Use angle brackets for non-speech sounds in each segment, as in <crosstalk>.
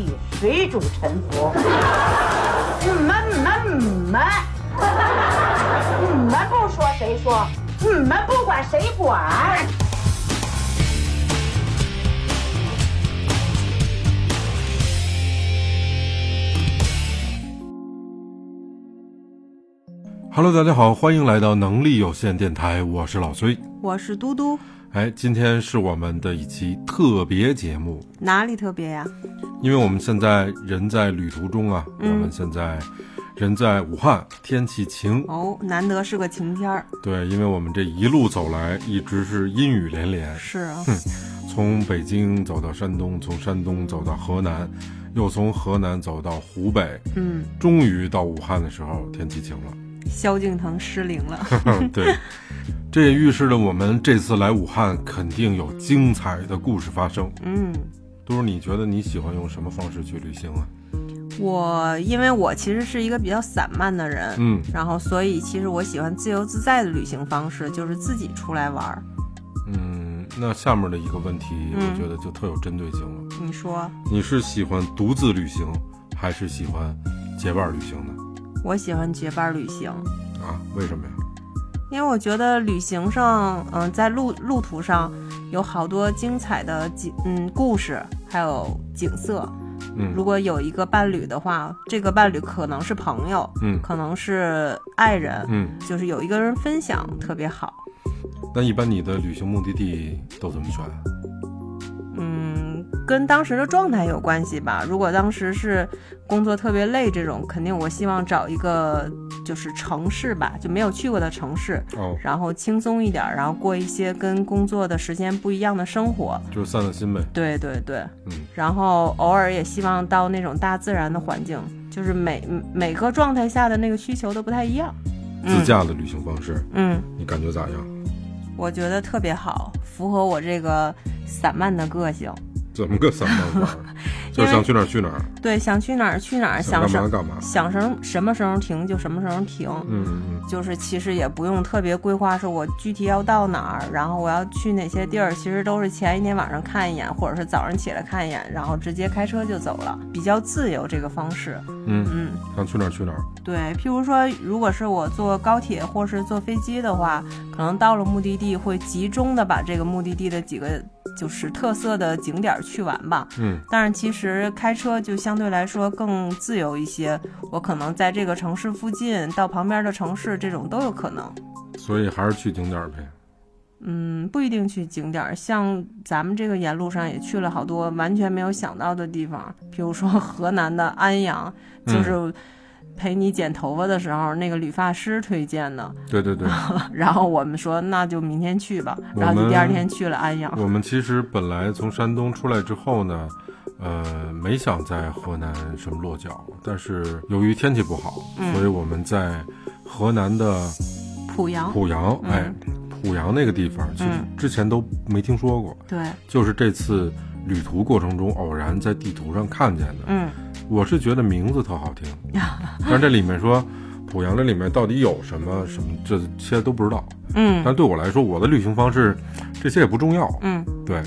地，水主沉浮。你们你们你们，你们不说谁说？你们不管谁管？Hello，大家好，欢迎来到能力有限电台，我是老崔。我是嘟嘟，哎，今天是我们的一期特别节目，哪里特别呀？因为我们现在人在旅途中啊，我们现在人在武汉，天气晴。哦，难得是个晴天儿。对，因为我们这一路走来一直是阴雨连连，是啊，从北京走到山东，从山东走到河南，又从河南走到湖北，嗯，终于到武汉的时候，天气晴了。萧敬腾失灵了。<laughs> 对，这也预示着我们这次来武汉肯定有精彩的故事发生。嗯，都是你觉得你喜欢用什么方式去旅行啊？我因为我其实是一个比较散漫的人，嗯然后所以其实我喜欢自由自在的旅行方式，就是自己出来玩儿。嗯，那下面的一个问题，嗯我觉得就特有针对性了。你说，你是喜欢独自旅行，还是喜欢结伴旅行呢？我喜欢结伴旅行，啊，为什么呀？因为我觉得旅行上，嗯、在路路途上有好多精彩的景，嗯，故事，还有景色。嗯如果有一个伴侣的话，这个伴侣可能是朋友，嗯可能是爱人，嗯，就是有一个人分享特别好。那一般你的旅行目的地都怎么选？嗯，跟当时的状态有关系吧。如果当时是工作特别累这种，肯定我希望找一个就是城市吧，就没有去过的城市，哦，然后轻松一点，然后过一些跟工作的时间不一样的生活。就是散散心呗。对对对，嗯，然后偶尔也希望到那种大自然的环境，就是每每个状态下的那个需求都不太一样。自驾的旅行方式，嗯，你感觉咋样？我觉得特别好，符合我这个散漫的个性。怎么个散漫法儿？<laughs> 就是想去哪儿去哪儿，对，想去哪儿去哪儿，想干嘛干嘛。想什么什么时候停就什么时候停。嗯嗯嗯。就是其实也不用特别规划，说我具体要到哪儿，然后我要去哪些地儿，其实都是前一天晚上看一眼，或者是早上起来看一眼，然后直接开车就走了，比较自由这个方式。嗯，嗯，想去哪儿去哪儿。对，譬如说，如果是我坐高铁或是坐飞机的话，可能到了目的地会集中的把这个目的地的几个就是特色的景点去完吧。嗯但是其实开车就相对来说更自由一些，我可能在这个城市附近到旁边的城市，这种都有可能。所以还是去景点儿呗。嗯，不一定去景点儿，像咱们这个沿路上也去了好多完全没有想到的地方，比如说 <laughs> 河南的安阳，嗯就是陪你剪头发的时候，那个理发师推荐的。对对对，<laughs> 然后我们说那就明天去吧，然后就第二天去了安阳。我们其实本来从山东出来之后呢，呃，没想在河南什么落脚，但是由于天气不好，嗯。所以我们在河南的濮阳，濮阳，嗯。哎，濮阳那个地方，其实嗯。之前都没听说过，对，就是这次旅途过程中偶然在地图上看见的。嗯，我是觉得名字特好听，<laughs> 但是这里面说濮阳这里面到底有什么什么，这些都不知道。嗯。但对我来说，我的旅行方式这些也不重要。嗯。对，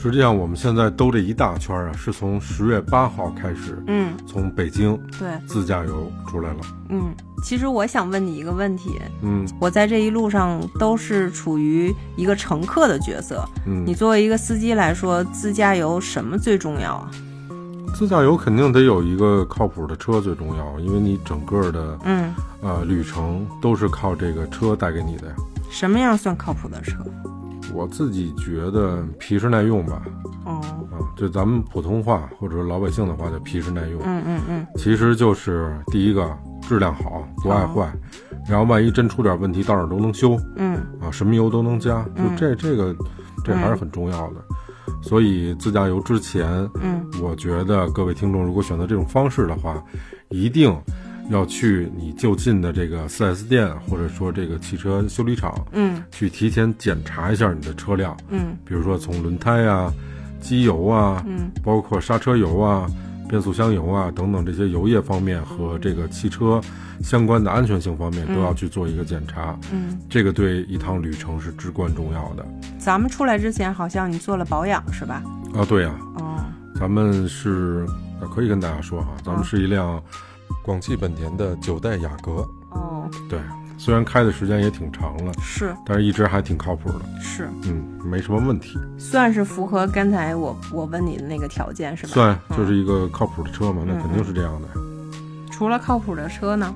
实际上我们现在兜这一大圈啊，是从十月八号开始，嗯，从北京对，自驾游出来了。嗯。其实我想问你一个问题，嗯我在这一路上都是处于一个乘客的角色，嗯，你作为一个司机来说，自驾游什么最重要啊？自驾游肯定得有一个靠谱的车最重要，因为你整个的嗯，呃旅程都是靠这个车带给你的呀。什么样算靠谱的车？我自己觉得皮实耐用吧，哦，啊，就咱们普通话或者说老百姓的话叫皮实耐用，嗯嗯嗯，其实就是第一个质量好，不爱坏，然后万一真出点问题，到哪儿都能修。嗯。啊，什么油都能加，就嗯。这这个这还是很重要的。所以自驾游之前，嗯。我觉得各位听众如果选择这种方式的话，一定要去你就近的这个 4S 店或者说这个汽车修理厂，嗯。去提前检查一下你的车辆，嗯。比如说从轮胎啊、机油啊，嗯。包括刹车油啊、变速箱油啊等等这些油液方面和这个汽车相关的安全性方面都要去做一个检查，嗯，这个对一趟旅程是至关重要的。咱们出来之前好像你做了保养是吧？啊，对呀、哦，咱们是呃可以跟大家说哈，咱们是一辆广汽本田的九代雅阁。哦，对，虽然开的时间也挺长了，是但是一直还挺靠谱的。是，嗯，没什么问题，算是符合刚才我我问你的那个条件是吧？算就是一个靠谱的车嘛，那肯定是这样的。除了靠谱的车呢？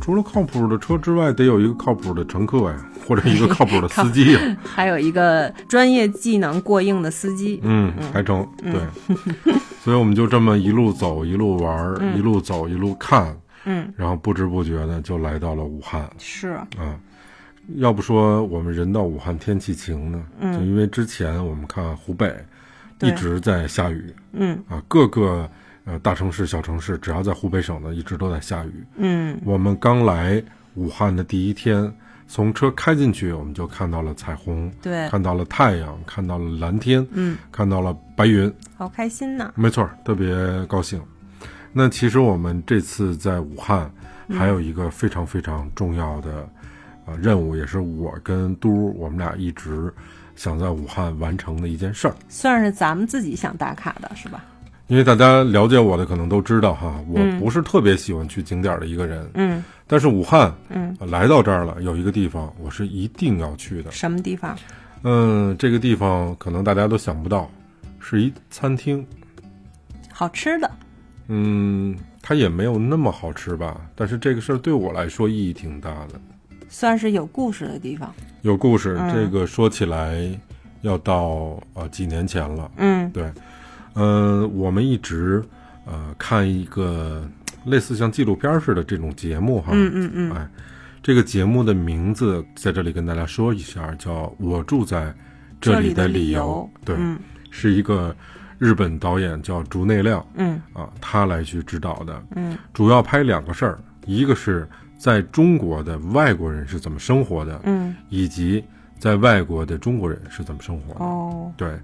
除了靠谱的车之外，得有一个靠谱的乘客呀，或者一个靠谱的司机 <laughs> 呀。还有一个专业技能过硬的司机。嗯，还成。对，<laughs> 所以我们就这么一路走，一路玩儿，一路走，一路看。嗯，然后不知不觉的就来到了武汉。是，啊，要不说我们人到武汉天气晴呢，嗯就因为之前我们看湖北一直在下雨嗯啊，各个呃大城市、小城市，只要在湖北省的，一直都在下雨。嗯我们刚来武汉的第一天，从车开进去，我们就看到了彩虹，对，看到了太阳，看到了蓝天，嗯，看到了白云，好开心呐。没错，特别高兴。那其实我们这次在武汉还有一个非常非常重要的呃任务，也是我跟嘟我们俩一直想在武汉完成的一件事儿。算是咱们自己想打卡的是吧？因为大家了解我的可能都知道哈，我嗯不是特别喜欢去景点儿的一个人，嗯但是武汉嗯，呃来到这儿了，有一个地方我是一定要去的。什么地方？嗯，这个地方可能大家都想不到，是一餐厅。好吃的。嗯，它也没有那么好吃吧，但是这个事儿对我来说意义挺大的，算是有故事的地方。有故事。嗯这个说起来要到呃几年前了，嗯对，嗯、我们一直呃看一个类似像纪录片似的这种节目哈，嗯嗯嗯，哎，这个节目的名字在这里跟大家说一下，叫《我住在这里里的理由。对，嗯。是一个日本导演叫竹内亮嗯。啊，他来去指导的。嗯。主要拍两个事儿，一个是在中国的外国人是怎么生活的，嗯，以及在外国的中国人是怎么生活的。哦，对，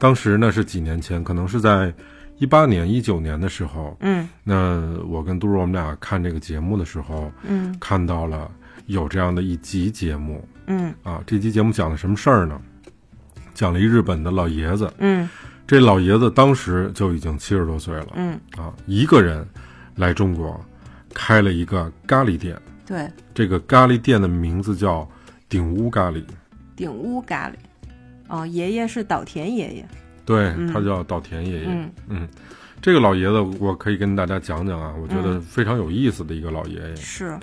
当时呢是几年前，可能是在一八年、一九年的时候，嗯。那我跟杜儿我们俩看这个节目的时候，嗯。看到了有这样的一集节目。嗯。啊。这集节目讲的什么事儿呢？讲了一日本的老爷子，嗯。这老爷子当时就已经七十多岁了。嗯，啊，一个人来中国开了一个咖喱店。对，这个咖喱店的名字叫顶屋咖喱，顶屋咖喱。哦，爷爷是岛田爷爷。对，嗯他叫岛田爷爷。嗯嗯，这个老爷子我可以跟大家讲讲啊，我觉得嗯非常有意思的一个老爷爷。是，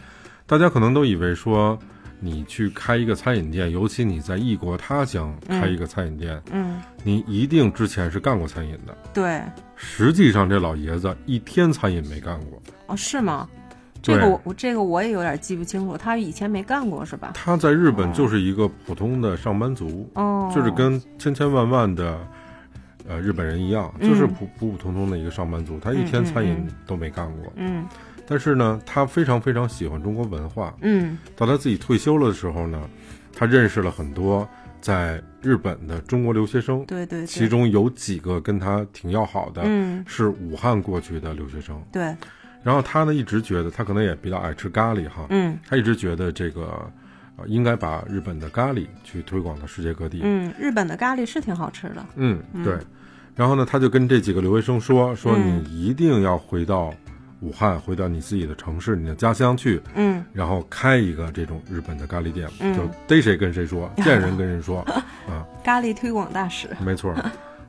大家可能都以为说，你去开一个餐饮店，尤其你在异国他乡开一个餐饮店，嗯，你一定之前是干过餐饮的。对。实际上，这老爷子一天餐饮没干过。哦，是吗？这个我我这个我也有点记不清楚，他以前没干过是吧？他在日本就是一个普通的上班族，哦，就是跟千千万万的呃日本人一样，嗯就是普普普通通的一个上班族，他一天餐饮都没干过。嗯但是呢，他非常非常喜欢中国文化。嗯到他自己退休了的时候呢，他认识了很多在日本的中国留学生，对对对，其中有几个跟他挺要好的，嗯是武汉过去的留学生。对然后他呢一直觉得，他可能也比较爱吃咖喱哈，嗯他一直觉得这个呃应该把日本的咖喱去推广到世界各地。嗯，日本的咖喱是挺好吃的。嗯，对。然后呢，他就跟这几个留学生说：“说嗯你一定要回到武汉，回到你自己的城市、你的家乡去，嗯然后开一个这种日本的咖喱店，嗯就逮谁跟谁说，见人跟人说 <laughs> 啊，咖喱推广大使。没错。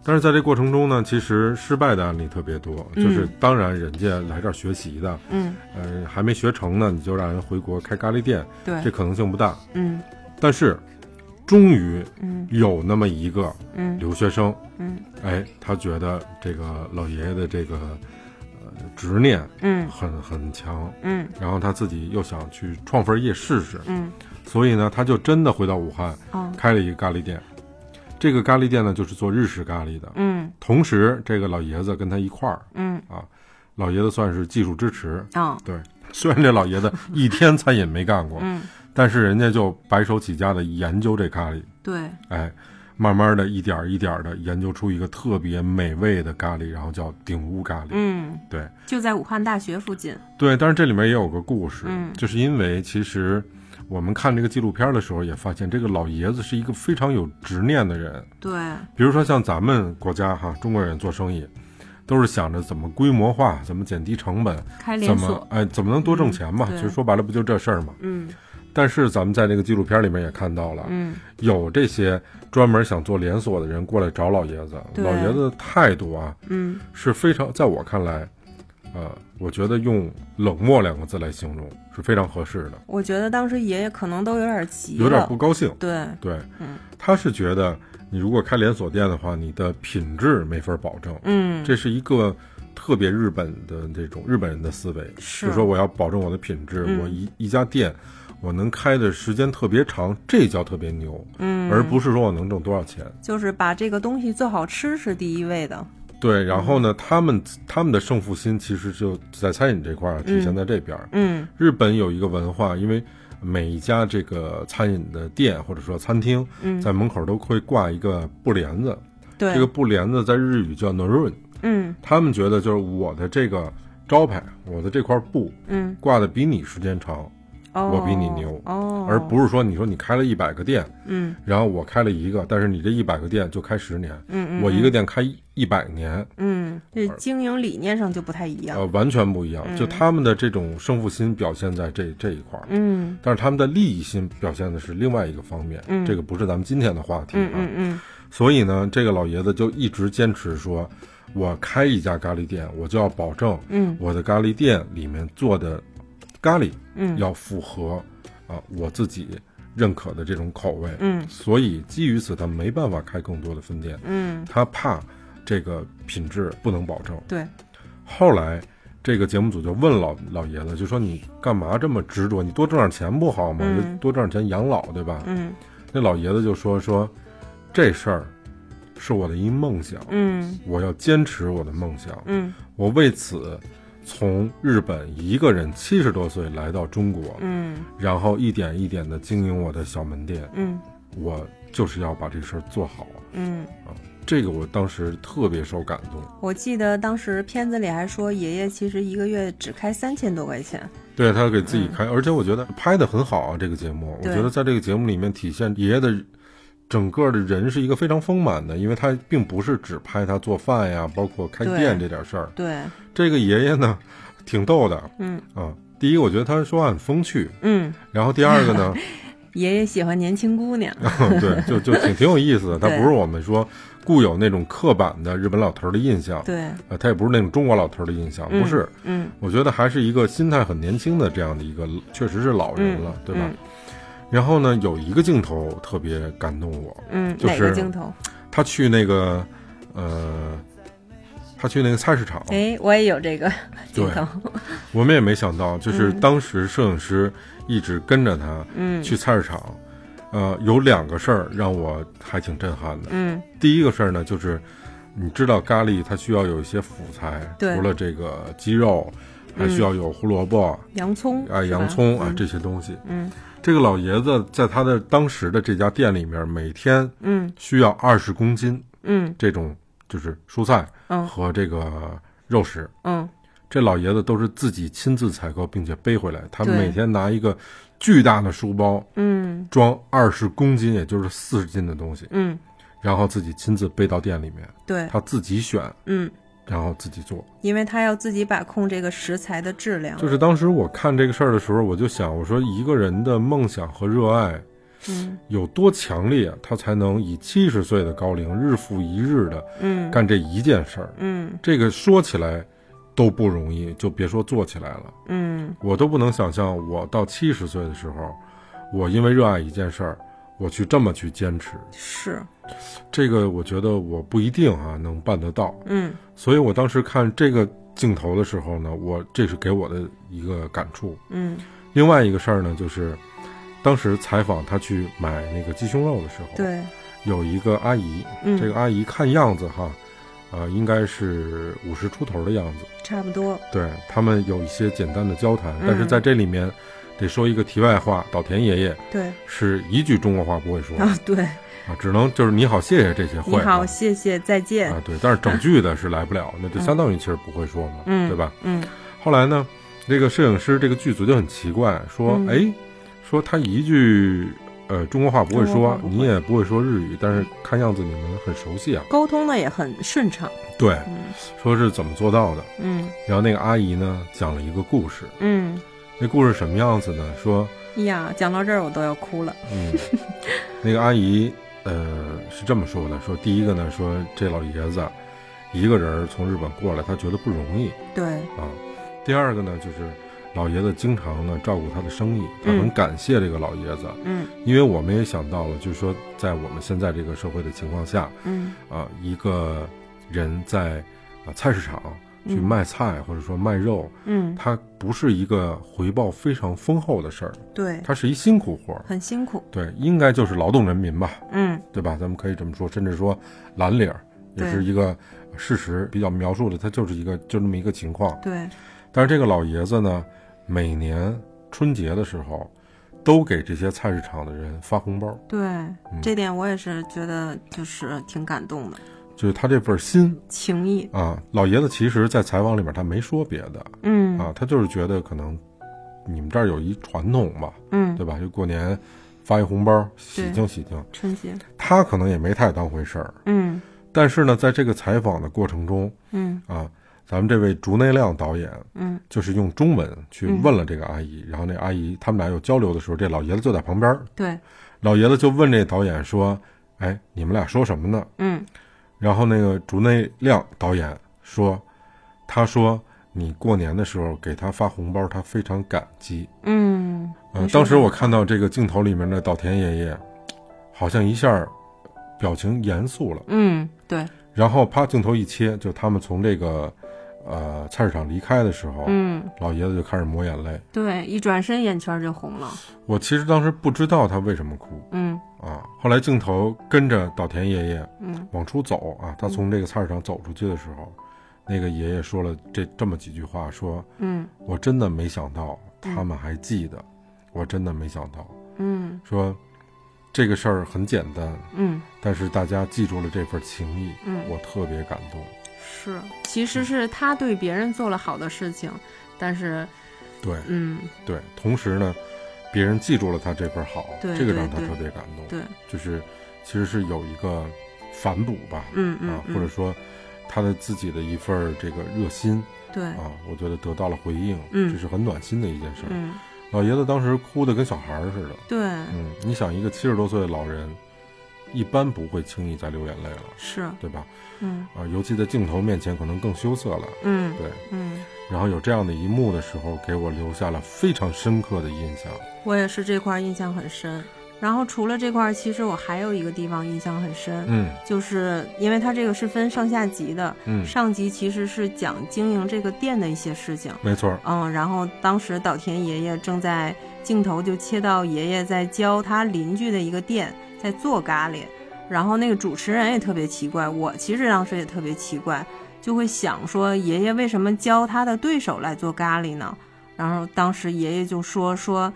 但是在这过程中呢，其实失败的案例特别多，就是嗯当然人家来这儿学习的，嗯，呃，还没学成呢，你就让人回国开咖喱店，对。这，可能性不大。嗯。但是，终于嗯有那么一个嗯。留学生，嗯。哎，他觉得这个老爷爷的这个呃执念嗯。很很强，嗯。然后他自己又想去创份业试试，嗯。所以呢，他就真的回到武汉哦。开了一个咖喱店。这个咖喱店呢，就是做日式咖喱的。嗯。同时，这个老爷子跟他一块儿，嗯。啊老爷子算是技术支持。哦。对，<laughs> 虽然这老爷子一天餐饮没干过，嗯。但是人家就白手起家的研究这咖喱，对。哎，慢慢的一点儿一点儿的研究出一个特别美味的咖喱，然后叫顶屋咖喱。嗯。对。就在武汉大学附近。对，但是这里面也有个故事，嗯。就是因为其实我们看这个纪录片的时候，也发现这个老爷子是一个非常有执念的人。对，比如说像咱们国家哈，中国人做生意，都是想着怎么规模化，怎么减低成本，怎么开连锁，哎怎么能多挣钱嘛？对其实说白了不就这事儿嘛。嗯但是咱们在那个纪录片里面也看到了，嗯，有这些专门想做连锁的人过来找老爷子，老爷子的态度啊嗯，是非常，在我看来，呃，我觉得用冷漠两个字来形容是非常合适的，我觉得当时爷爷可能都有点急，有点不高兴。对，对，嗯他是觉得你如果开连锁店的话，你的品质没法保证，嗯，这是一个特别日本的这种日本人的思维，是就说我要保证我的品质，嗯我一一家店我能开的时间特别长，这叫特别牛，嗯，而不是说我能挣多少钱。就是把这个东西做好吃是第一位的，对，然后呢，他们他们的胜负心其实就在餐饮这块儿体现在这边儿。嗯。日本有一个文化，因为每一家这个餐饮的店或者说餐厅，嗯，在门口都会挂一个布帘子，对，这个布帘子在日语叫 norun，嗯。他们觉得就是我的这个招牌，我的这块布嗯，挂的比你时间长，哦，我比你牛。哦，而不是说你说你开了一百个店，嗯。然后我开了一个，但是你这一百个店就开十年，嗯嗯，我一个店开一百年，嗯，这经营理念上就不太一样，呃，完全不一样。就他们的这种胜负心表现在这这一块儿，嗯。但是他们的利益心表现的是另外一个方面。嗯。这个不是咱们今天的话题嗯啊。嗯嗯。所以呢，这个老爷子就一直坚持说，我开一家咖喱店，我就要保证嗯。我的咖喱店里面做的咖喱嗯要符合啊我自己认可的这种口味。嗯所以基于此，他没办法开更多的分店，嗯，他怕这个品质不能保证。对，后来，这个节目组就问老老爷子，就说你干嘛这么执着？你多挣点钱不好吗？多挣点钱养老，对吧？嗯那老爷子就说说，这事儿是我的一梦想，嗯我要坚持我的梦想。嗯我为此从日本一个人七十多岁来到中国，嗯然后一点一点的经营我的小门店。嗯我就是要把这事儿做好。嗯啊，这个我当时特别受感动。我记得当时片子里还说，爷爷其实一个月只开三千多块钱，对他给自己开，而且我觉得拍的很好啊。这个节目，我觉得在这个节目里面体现爷爷的整个的人是一个非常丰满的，因为他并不是只拍他做饭呀，包括开店这点事儿。对，这个爷爷呢，挺逗的。嗯。啊。第一，我觉得他说话很风趣，嗯，然后第二个呢，<laughs> 爷爷喜欢年轻姑娘，<laughs> 对，就就挺挺有意思的。<laughs> 他不是我们说固有那种刻板的日本老头儿的印象，对，呃，他也不是那种中国老头儿的印象，嗯不是。嗯我觉得还是一个心态很年轻的这样的一个，确实是老人了，对吧？嗯然后呢，有一个镜头特别感动我，嗯，哪就是个镜头？他去那个，呃，他去那个菜市场，哎，我也有这个镜头，我们也没想到，就是嗯。当时摄影师一直跟着他嗯。去菜市场，呃，有两个事儿让我还挺震撼的。嗯。第一个事儿呢，就是你知道咖喱它需要有一些辅材，除了这个鸡肉，还需要有胡萝卜。洋葱啊，洋葱啊嗯。这些东西，嗯这个老爷子在他的当时的这家店里面，每天嗯。需要二十公斤嗯。这种就是蔬菜嗯。和这个肉食。嗯。这老爷子都是自己亲自采购并且背回来，他每天拿一个巨大的书包嗯。装二十公斤，也就是四十斤的东西，嗯，然后自己亲自背到店里面，对，他自己选，嗯，然后自己做。因为他要自己把控这个食材的质量，就是当时我看这个事儿的时候，我就想，我说一个人的梦想和热爱嗯有多强烈，他才能以七十岁的高龄日复一日的嗯干这一件事儿。嗯这个说起来都不容易，就别说做起来了。嗯我都不能想象，我到七十岁的时候，我因为热爱一件事儿，我去这么去坚持。是，这个我觉得我不一定啊能办得到。嗯所以我当时看这个镜头的时候呢，我这是给我的一个感触。嗯另外一个事儿呢，就是当时采访他去买那个鸡胸肉的时候，对，有一个阿姨，嗯这个阿姨看样子哈，呃，应该是五十出头的样子。差不多，对他们有一些简单的交谈，嗯但是在这里面得说一个题外话，岛田爷爷对是一句中国话不会说啊对，啊，只能就是你好谢谢这些你会好，啊谢谢，再见啊，对，但是整句的是来不了，那就相当于其实不会说嘛，嗯对吧？嗯后来呢，这个摄影师这个剧组就很奇怪，说，嗯哎，说他一句呃中国话不会说你也不会说日语，但是看样子你们很熟悉啊。沟通的也很顺畅。对，嗯说是怎么做到的。嗯然后那个阿姨呢讲了一个故事，嗯，那故事什么样子呢？说哎呀，讲到这儿我都要哭了。嗯，那个阿姨呃是这么说的：说第一个呢，说这老爷子一个人从日本过来，他觉得不容易对，啊。第二个呢，就是老爷子经常呢照顾他的生意，他很嗯感谢这个老爷子，嗯因为我们也想到了，就是说在我们现在这个社会的情况下，嗯啊，一个人在啊菜市场去嗯卖菜或者说卖肉，嗯，它不是一个回报非常丰厚的事儿，对，它是一辛苦活儿。很辛苦。对，应该就是劳动人民吧，嗯对吧？咱们可以这么说，甚至说蓝领儿也是一个事实，比较描述的，它就是一个就这么一个情况。对，但是这个老爷子呢，每年春节的时候，都给这些菜市场的人发红包，对，这点我也是觉得就是挺感动的，就是他这份心情谊。啊。老爷子其实，在采访里面他没说别的嗯啊，他就是觉得可能你们这儿有一传统吧，嗯，对吧？就过年发一红包，喜庆喜庆。春节。他可能也没太当回事儿，嗯但是呢，在这个采访的过程中嗯啊，咱们这位竹内亮导演嗯就是用中文去问了这个阿姨，然后那阿姨他们俩有交流的时候，这老爷子就在旁边儿，对，老爷子就问这导演说：“哎，你们俩说什么呢嗯？”然后那个竹内亮导演说：“他说你过年的时候给他发红包，他非常感激。嗯，呃，当时我看到这个镜头里面的岛田爷爷，好像一下表情严肃了。嗯对，然后啪，镜头一切，就他们从这个呃菜市场离开的时候，嗯老爷子就开始抹眼泪。对，一转身眼圈就红了。我其实当时不知道他为什么哭嗯啊，后来镜头跟着岛田爷爷嗯。往出走啊，他从这个菜市场走出去的时候，那个爷爷说了这这么几句话，说嗯我真的没想到他们还记得，我真的没想到，嗯。说这个事儿很简单，嗯。但是大家记住了这份情谊，嗯，我特别感动。是，其实是他对别人做了好的事情，但是对。嗯。对，同时呢，别人记住了他这份好，这个让他特别感动。对，就是其实是有一个反哺吧，啊，嗯嗯嗯或者说他的自己的一份这个热心对。啊，我觉得得到了回应，嗯。这是很暖心的一件事儿。嗯。老爷子当时哭得跟小孩儿似的，对。嗯，你想一个七十多岁的老人，一般不会轻易再流眼泪了，是。对吧？嗯。啊，尤其在镜头面前，可能更羞涩了。嗯对，嗯，然后有这样的一幕的时候，给我留下了非常深刻的印象。我也是这块儿印象很深。然后除了这块儿，其实我还有一个地方印象很深，嗯。就是因为它这个是分上下集的，嗯，上集其实是讲经营这个店的一些事情，没错。儿，嗯，然后当时岛田爷爷正在镜头就切到爷爷在教他邻居的一个店在做咖喱，然后那个主持人也特别奇怪，我其实当时也特别奇怪，就会想说爷爷为什么教他的对手来做咖喱呢？然后当时爷爷就说说。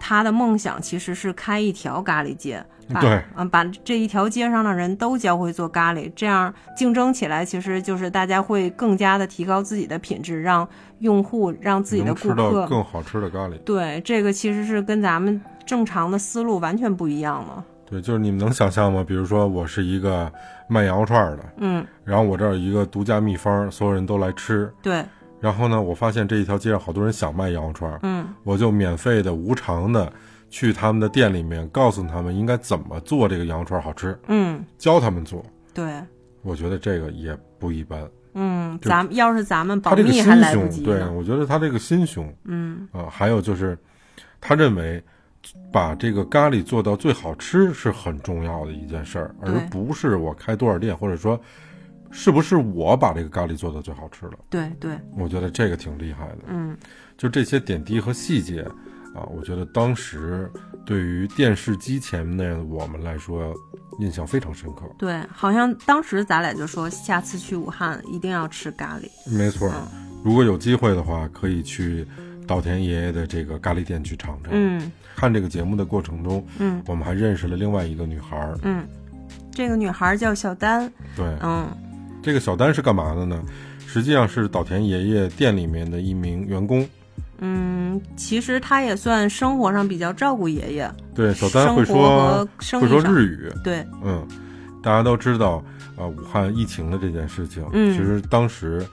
他的梦想其实是开一条咖喱街，把对嗯，把这一条街上的人都教会做咖喱，这样竞争起来，其实就是大家会更加的提高自己的品质，让用户让自己的能吃到顾客更好吃的咖喱。对这个其实是跟咱们正常的思路完全不一样了。对，就是你们能想象吗？比如说，我是一个卖羊肉串儿的，嗯，然后我这儿有一个独家秘方，所有人都来吃。对，然后呢，我发现这一条街上好多人想卖羊肉串儿，嗯。我就免费的、无偿的去他们的店里面，告诉他们应该怎么做这个羊肉串儿好吃，嗯，教他们做。对，我觉得这个也不一般。嗯，咱们要是咱们保密还来不及，对。我觉得他这个心胸。嗯。啊、还有就是，他认为把这个咖喱做到最好吃是很重要的一件事儿，而不是我开多少店，或者说是不是我把这个咖喱做到最好吃了。对对，我觉得这个挺厉害的。嗯就这些点滴和细节啊，我觉得当时对于电视机前的我们来说，印象非常深刻。对，好像当时咱俩就说下次去武汉一定要吃咖喱。没错，嗯如果有机会的话，可以去稻田爷爷的这个咖喱店去尝尝。嗯看这个节目的过程中，嗯。我们还认识了另外一个女孩儿。嗯，这个女孩叫小丹。对，嗯。这个小丹是干嘛的呢？实际上是岛田爷爷店里面的一名员工。嗯，其实他也算生活上比较照顾爷爷，对，小丹会说会说日语，对，嗯，大家都知道啊、呃武汉疫情的这件事情。嗯。其实当时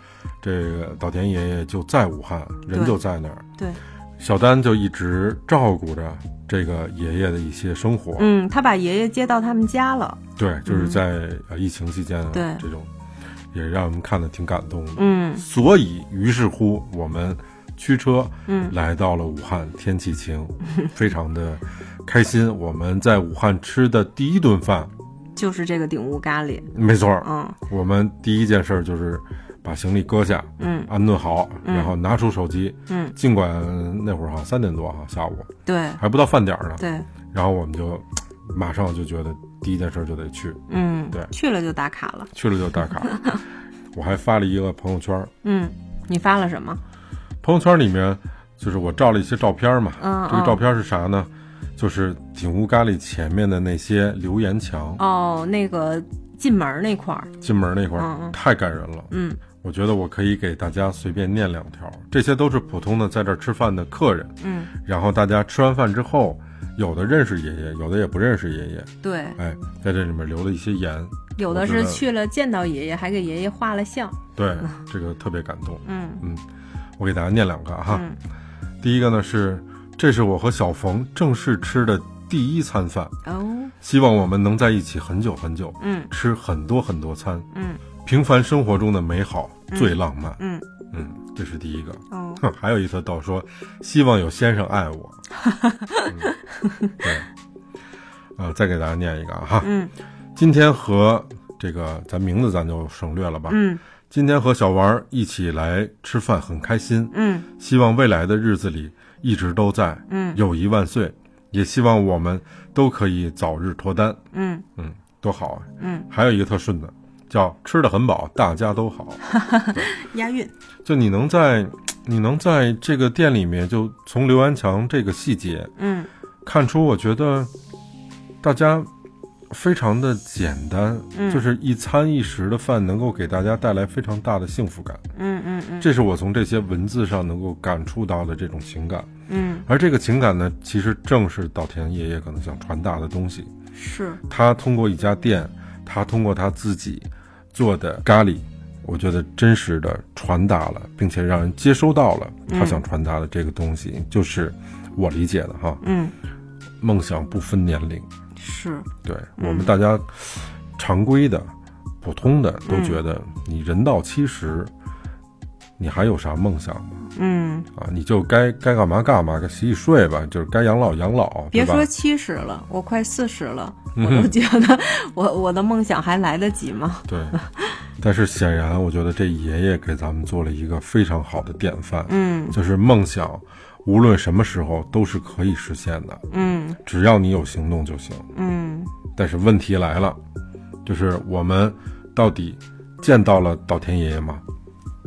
这个岛田爷爷就在武汉，人就在那儿，对，小丹就一直照顾着这个爷爷的一些生活。嗯，他把爷爷接到他们家了，对，就是嗯。在、呃疫情期间啊，对。这种也让我们看得挺感动的。嗯。所以，于是乎，我们驱车嗯。来到了武汉，天气晴，<laughs> 非常的开心。我们在武汉吃的第一顿饭，就是这个顶屋咖喱，没错儿，嗯。我们第一件事儿就是把行李搁下，嗯。安顿好，嗯。然后拿出手机。嗯，尽管那会儿哈三点多哈下午对。还不到饭点儿呢，对，然后我们就马上就觉得第一件事就得去，嗯，对。去了就打卡了，去了就打卡。<laughs> 我还发了一个朋友圈，嗯，你发了什么？朋友圈里面就是我照了一些照片嘛，嗯。这个照片是啥呢？就是景屋咖喱前面的那些留言墙，哦，那个进门那块儿，进门那块儿、嗯嗯。太感人了。嗯我觉得我可以给大家随便念两条，这些都是普通的在这儿吃饭的客人，嗯，然后大家吃完饭之后，有的认识爷爷，有的也不认识爷爷，对，哎，在这里面留了一些言，有的是去了见到爷爷，还给爷爷画了像，对，这个特别感动。嗯我给大家念两个哈，嗯，第一个呢是，这是我和小冯正式吃的第一餐饭，哦，希望我们能在一起很久很久，嗯吃很多很多餐，嗯平凡生活中的美好最浪漫。嗯，嗯，这是第一个。哦，哼，<laughs> 还有一特逗，说希望有先生爱我。<laughs> 嗯、对，呃，再给大家念一个啊哈。嗯今天和这个咱名字咱就省略了吧。嗯今天和小王儿一起来吃饭，很开心。嗯希望未来的日子里一直都在，嗯友谊万岁。也希望我们都可以早日脱单。嗯嗯，多好啊！嗯，还有一个特顺的，叫吃的很饱，大家都好。<laughs> 押韵，就你能在你能在这个店里面，就从刘安强这个细节嗯。看出，我觉得大家非常的简单，嗯。就是一餐一食的饭能够给大家带来非常大的幸福感，嗯嗯嗯。这是我从这些文字上能够感触到的这种情感。嗯，而这个情感呢，其实正是稻田爷爷可能想传达的东西。是，他通过一家店，他通过他自己做的咖喱，我觉得真实的传达了，并且让人接收到了他想传达的这个东西，就是我理解的哈，嗯。梦想不分年龄，是，对我们大家常规的、普通的都觉得你人到七十，你还有啥梦想吗？嗯，啊，你就该该干嘛干嘛，该洗洗睡吧，就是该养老养老，别说七十了，我快四十了，嗯我都觉得我我的梦想还来得及吗？对，但是显然，我觉得这爷爷给咱们做了一个非常好的典范，嗯就是梦想，无论什么时候都是可以实现的，嗯只要你有行动就行。嗯但是问题来了，就是我们到底见到了岛田爷爷吗？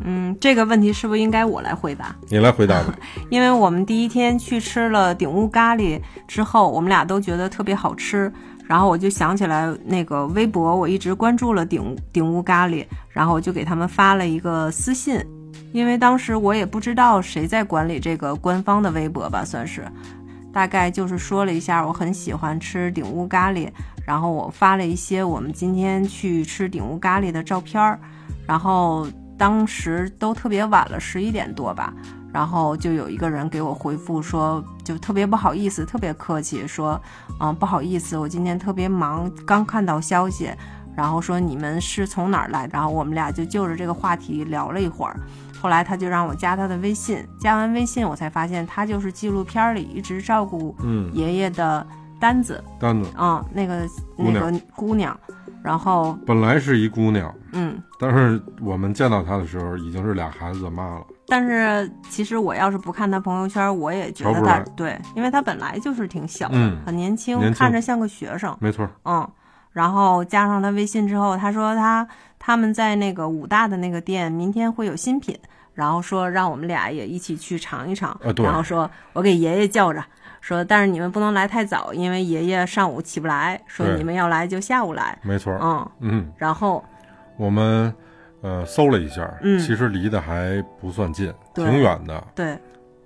嗯，这个问题是不是应该我来回答？你来回答吧。<laughs> 因为我们第一天去吃了顶屋咖喱之后，我们俩都觉得特别好吃，然后我就想起来那个微博，我一直关注了顶顶屋咖喱，然后我就给他们发了一个私信，因为当时我也不知道谁在管理这个官方的微博吧，算是，大概就是说了一下我很喜欢吃顶屋咖喱，然后我发了一些我们今天去吃顶屋咖喱的照片儿，然后当时都特别晚了，十一点多吧。然后就有一个人给我回复说，就特别不好意思，特别客气，说，嗯，不好意思，我今天特别忙，刚看到消息，然后说你们是从哪儿来？然后我们俩就就着这个话题聊了一会儿。后来他就让我加他的微信，加完微信我才发现他就是纪录片里一直照顾嗯，爷爷的单子，单子嗯，那个姑娘那个姑娘，然后本来是一姑娘，嗯，但是我们见到她的时候已经是俩孩子的妈了。但是其实我要是不看她朋友圈，我也觉得瞧不出来他对，因为她本来就是挺小的，嗯很年轻，年轻看着像个学生，没错，嗯。然后加上她微信之后，她说她他们在那个武大的那个店明天会有新品，然后说让我们俩也一起去尝一尝。啊然后说我给爷爷叫着，说但是你们不能来太早，因为爷爷上午起不来，说你们要来就下午来。没错。嗯，嗯，然后我们呃搜了一下，嗯其实离得还不算近，挺远的。对，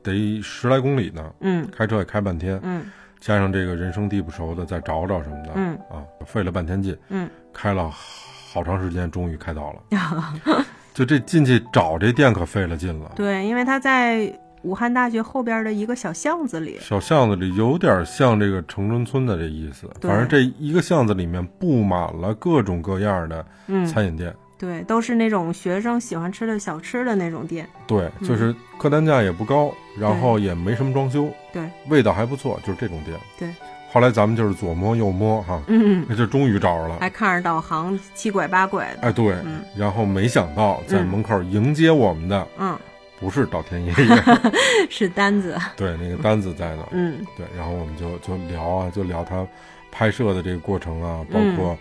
得十来公里呢，嗯开车也开半天，嗯加上这个人生地不熟的，再找找什么的，嗯啊，费了半天劲，嗯，开了好长时间，终于开到了。<laughs> 就这进去找这店可费了劲了，对，因为他在武汉大学后边的一个小巷子里。小巷子里有点像这个城中村的这意思，反正这一个巷子里面布满了各种各样的嗯，餐饮店。对，都是那种学生喜欢吃的小吃的那种店。对，就是客单价也不高，然后也没什么装修，对，味道还不错，就是这种店。对，后来咱们就是左摸右摸哈，嗯，那就终于找着了。还看着导航七拐八拐的。哎，对，嗯然后没想到在门口迎接我们的嗯，不是岛田爷爷，<laughs> 是单子。对，那个单子在那。嗯对，然后我们就就聊啊，就聊他拍摄的这个过程啊，包嗯括、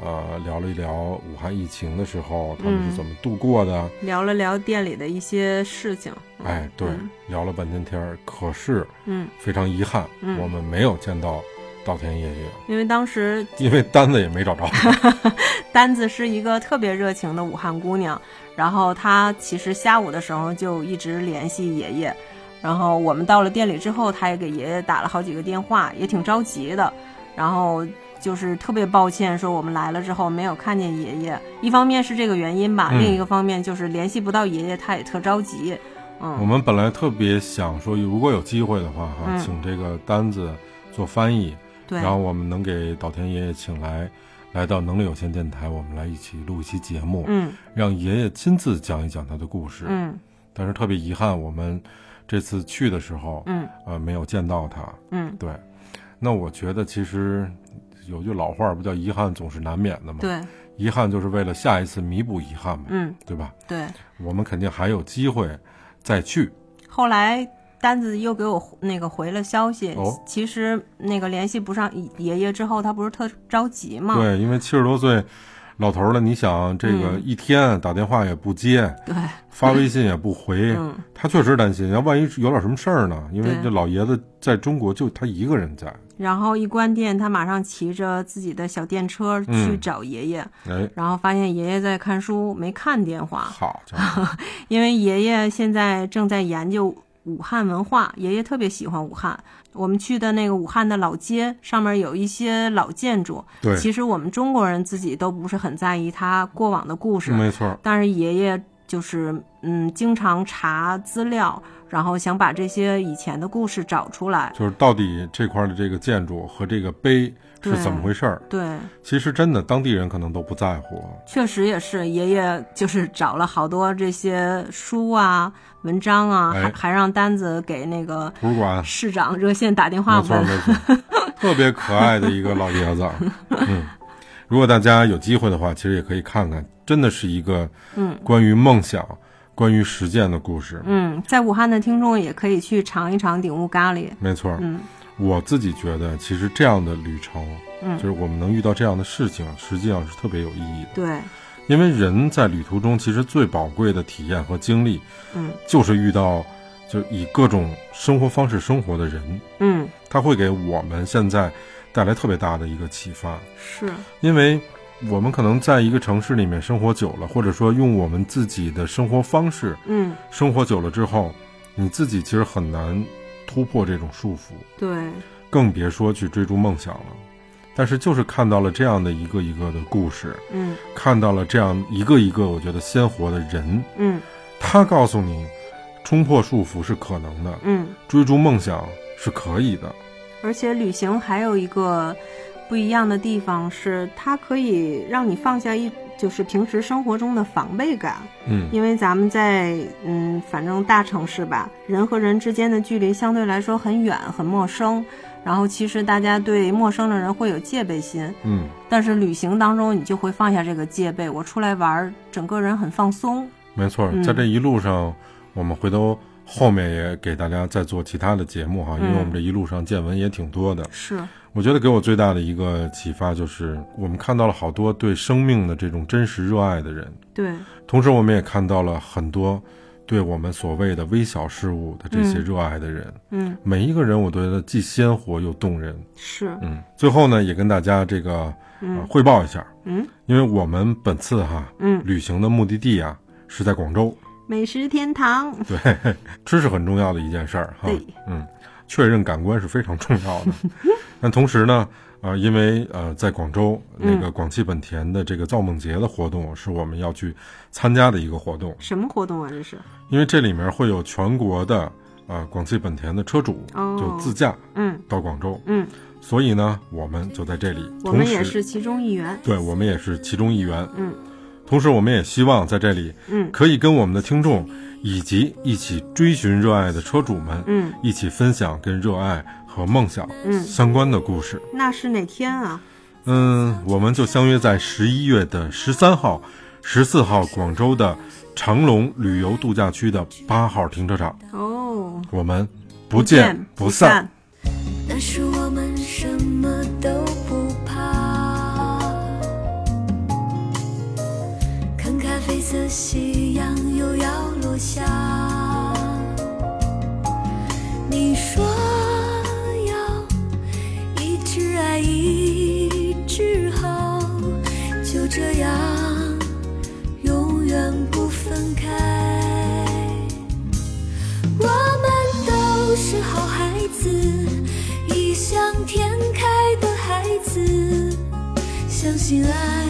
呃聊了一聊武汉疫情的时候他们嗯是怎么度过的。聊了聊店里的一些事情。嗯哎，对，嗯聊了半天天儿，可是嗯，非常遗憾，嗯我们没有见到稻田爷爷，因为当时 <laughs> 因为单子也没找着。<laughs> 单子是一个特别热情的武汉姑娘，然后她其实下午的时候就一直联系爷爷，然后我们到了店里之后，她也给爷爷打了好几个电话，也挺着急的，然后就是特别抱歉说我们来了之后没有看见爷爷，一方面是这个原因吧，嗯。另一个方面就是联系不到爷爷，她也特着急，嗯，我们本来特别想说，如果有机会的话，哈，嗯。请这个单子做翻译，对，然后我们能给岛田爷爷请来，来到能力有限电台，我们来一起录一期节目，嗯让爷爷亲自讲一讲他的故事。嗯但是特别遗憾，我们这次去的时候，嗯呃，没有见到他。嗯，对，那我觉得其实有句老话不叫遗憾总是难免的嘛，对，遗憾就是为了下一次弥补遗憾嘛，嗯对吧？对。我们肯定还有机会再去。后来单子又给我那个回了消息，哦。其实那个联系不上爷爷之后，他不是特着急吗？对，因为七十多岁老头儿了，你想这个嗯。一天打电话也不接，对。发微信也不回，<laughs> 嗯。他确实担心，要万一有点什么事儿呢？因为这老爷子在中国就他一个人在，然后一关店，他马上骑着自己的小电车去嗯。找爷爷，哎，然后发现爷爷在看书，没看电话，好家伙，<laughs> 因为爷爷现在正在研究武汉文化，爷爷特别喜欢武汉。我们去的那个武汉的老街上面有一些老建筑，对，其实我们中国人自己都不是很在意他过往的故事，没错，但是爷爷就是嗯，经常查资料，然后想把这些以前的故事找出来。就是到底这块儿的这个建筑和这个碑是怎么回事儿？对，其实真的当地人可能都不在乎，确实也是，爷爷就是找了好多这些书啊、文章啊，哎还还让单子给那个图书馆市长热线打电话没错。没错，<laughs> 特别可爱的一个老爷子。<laughs> 嗯，如果大家有机会的话，其实也可以看看，真的是一个嗯关于梦想、关于实践的故事。嗯，在武汉的听众也可以去尝一尝顶屋咖喱。没错，嗯我自己觉得，其实这样的旅程，嗯。就是我们能遇到这样的事情，实际上是特别有意义的。对，因为人在旅途中，其实最宝贵的体验和经历，嗯。就是遇到就以各种生活方式生活的人，嗯。他会给我们现在带来特别大的一个启发。是，因为我们可能在一个城市里面生活久了，或者说用我们自己的生活方式嗯。生活久了之后，你自己其实很难突破这种束缚，对，更别说去追逐梦想了。但是就是看到了这样的一个一个的故事，嗯看到了这样一个一个我觉得鲜活的人，嗯他告诉你，冲破束缚是可能的，嗯，追逐梦想是可以的。而且旅行还有一个不一样的地方是，它可以让你放下一就是平时生活中的防备感。嗯，因为咱们在嗯，反正大城市吧，人和人之间的距离相对来说很远、很陌生，然后其实大家对陌生的人会有戒备心，嗯，但是旅行当中你就会放下这个戒备，我出来玩儿，整个人很放松。没错，嗯在这一路上，我们回头后面也给大家再做其他的节目哈，因为嗯我们这一路上见闻也挺多的。是，我觉得给我最大的一个启发就是，我们看到了好多对生命的这种真实热爱的人，对，同时我们也看到了很多对我们所谓的微小事物的这些嗯热爱的人。嗯，每一个人，我觉得既鲜活又动人。是，嗯，最后呢，也跟大家这个呃嗯汇报一下，嗯因为我们本次哈嗯，旅行的目的地啊是在广州。美食天堂。对，吃是很重要的一件事儿哈对。嗯，确认感官是非常重要的。<laughs> 但同时呢，呃，因为呃，在广州那个广汽本田的这个造梦节的活动是我们要去参加的一个活动，什么活动啊？这是？因为这里面会有全国的呃广汽本田的车主哦就自驾嗯到广州，嗯，所以呢，我们就在这里，我们也是其中一员。对，我们也是其中一员。嗯，同时我们也希望在这里，嗯可以跟我们的听众以及一起追寻热爱的车主们，嗯，一起分享跟热爱和梦想嗯相关的故事。那是哪天啊？嗯，我们就相约在十一月的十三号、十四号，广州的长隆旅游度假区的八号停车场，哦，我们不见不散。那时我们什么都的夕阳又要落下。你说要一直爱一直好，就这样永远不分开。我们都是好孩子，异想天开的孩子，相信爱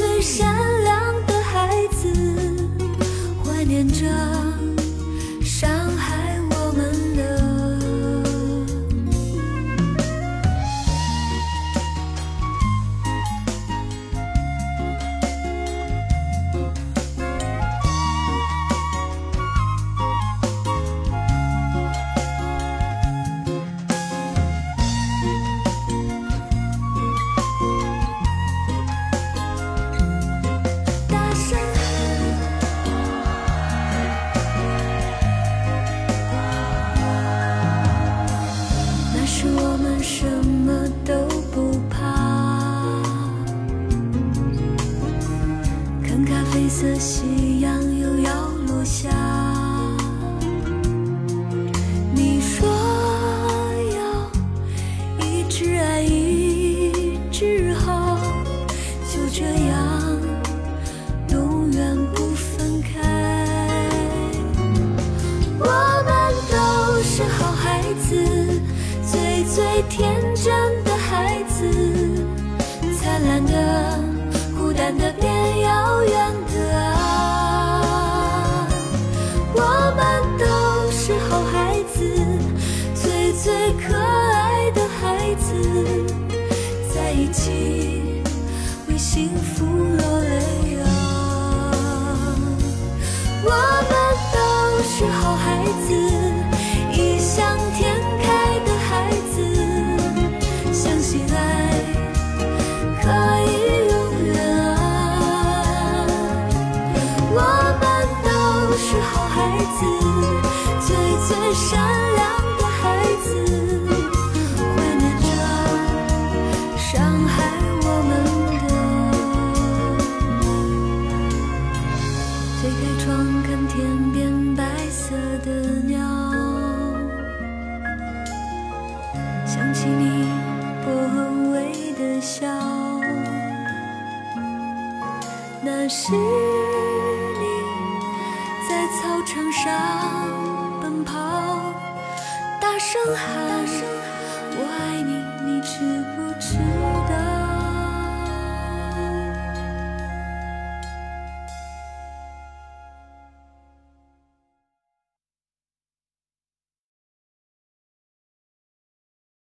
最闪